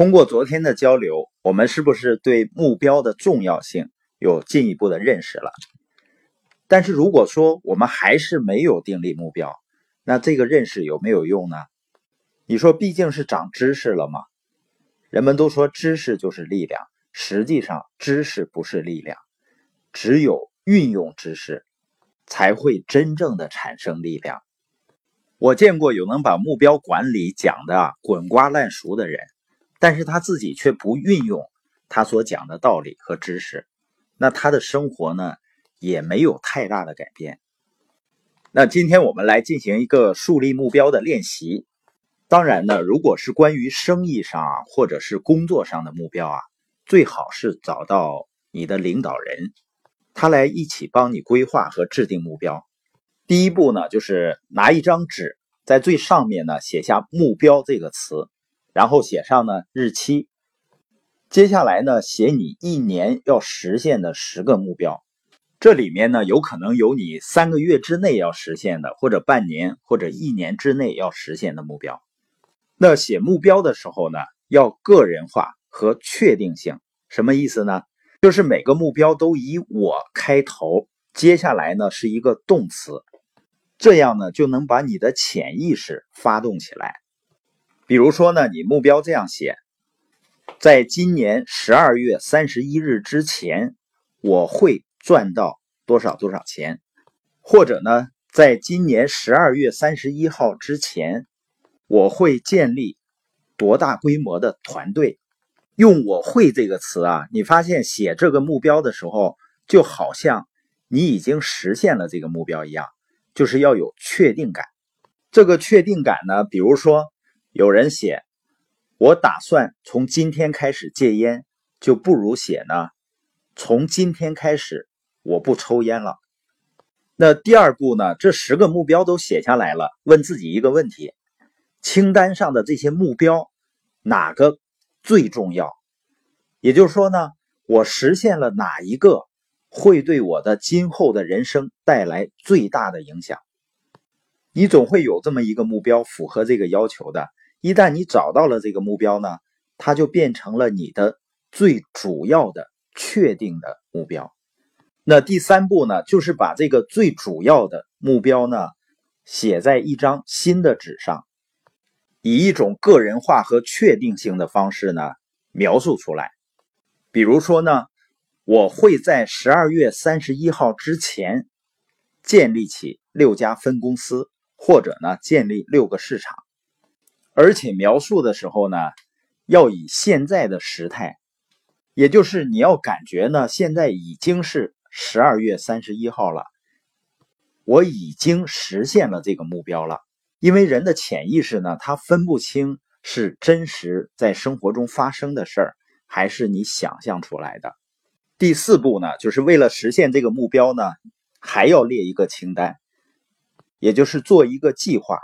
通过昨天的交流，我们是不是对目标的重要性有进一步的认识了？但是如果说我们还是没有定立目标，那这个认识有没有用呢？你说毕竟是长知识了吗？人们都说知识就是力量，实际上知识不是力量，只有运用知识，才会真正的产生力量。我见过有能把目标管理讲的滚瓜烂熟的人，但是他自己却不运用他所讲的道理和知识，那他的生活呢也没有太大的改变。那今天我们来进行一个树立目标的练习。当然呢，如果是关于生意上啊，或者是工作上的目标啊，最好是找到你的领导人，他来一起帮你规划和制定目标。第一步呢，就是拿一张纸，在最上面呢写下“目标”这个词，然后写上呢日期。接下来呢，写你一年要实现的十个目标。这里面呢，有可能有你三个月之内要实现的，或者半年或者一年之内要实现的目标。那写目标的时候呢，要个人化和确定性。什么意思呢？就是每个目标都以我开头，接下来呢是一个动词，这样呢就能把你的潜意识发动起来。比如说呢，你目标这样写：在今年十二月三十一日之前，我会。赚到多少多少钱，或者呢，在今年十二月三十一号之前，我会建立多大规模的团队？用“我会”这个词啊，你发现写这个目标的时候，就好像你已经实现了这个目标一样，就是要有确定感。这个确定感呢，比如说有人写“我打算从今天开始戒烟”，就不如写呢“从今天开始”。我不抽烟了。那第二步呢？这十个目标都写下来了，问自己一个问题：清单上的这些目标，哪个最重要？也就是说呢，我实现了哪一个，会对我的今后的人生带来最大的影响？你总会有这么一个目标符合这个要求的。一旦你找到了这个目标呢，它就变成了你的最主要的、确定的目标。那第三步呢，就是把这个最主要的目标呢，写在一张新的纸上，以一种个人化和确定性的方式呢描述出来。比如说呢，我会在十二月三十一号之前建立起六家分公司，或者呢建立六个市场，而且描述的时候呢，要以现在的时态，也就是你要感觉呢，现在已经是。十二月三十一号了，我已经实现了这个目标了。因为人的潜意识呢，他分不清是真实在生活中发生的事儿，还是你想象出来的。第四步呢，就是为了实现这个目标呢，还要列一个清单，也就是做一个计划，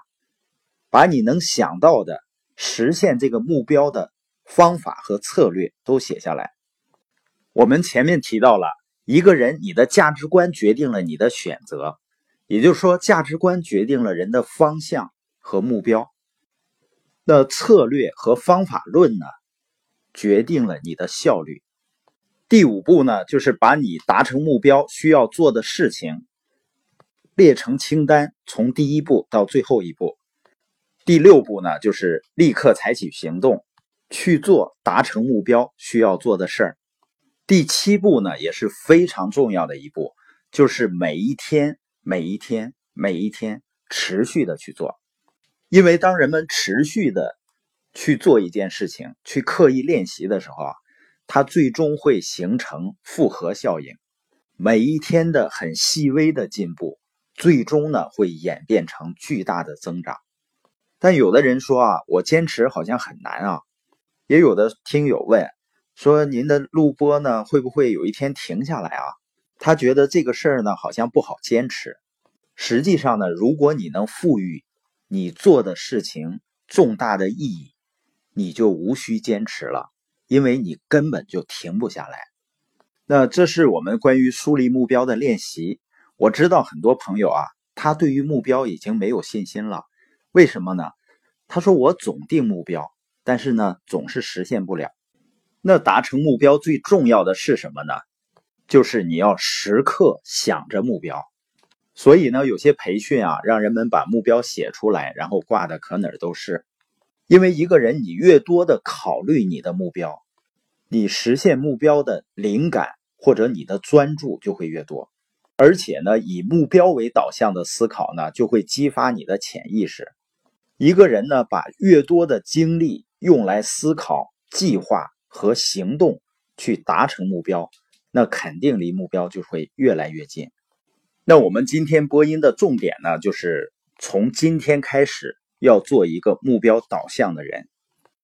把你能想到的实现这个目标的方法和策略都写下来。我们前面提到了。一个人，你的价值观决定了你的选择，也就是说，价值观决定了人的方向和目标。那策略和方法论呢，决定了你的效率。第五步呢，就是把你达成目标需要做的事情列成清单，从第一步到最后一步。第六步呢，就是立刻采取行动去做达成目标需要做的事儿。第七步呢，也是非常重要的一步，就是每一天、每一天、每一天持续的去做。因为当人们持续的去做一件事情，去刻意练习的时候啊，它最终会形成复合效应。每一天的很细微的进步，最终呢会演变成巨大的增长。但有的人说啊，我坚持好像很难啊。也有的听友问。说您的录播呢，会不会有一天停下来啊？他觉得这个事儿呢，好像不好坚持。实际上呢，如果你能赋予你做的事情重大的意义，你就无需坚持了，因为你根本就停不下来。那这是我们关于树立目标的练习。我知道很多朋友啊，他对于目标已经没有信心了。为什么呢？他说我总定目标，但是呢，总是实现不了。那达成目标最重要的是什么呢？就是你要时刻想着目标。所以呢，有些培训啊，让人们把目标写出来，然后挂的可哪儿都是。因为一个人，你越多的考虑你的目标，你实现目标的灵感或者你的专注就会越多。而且呢，以目标为导向的思考呢，就会激发你的潜意识。一个人呢，把越多的精力用来思考、计划和行动去达成目标，那肯定离目标就会越来越近。那我们今天播音的重点呢，就是从今天开始要做一个目标导向的人。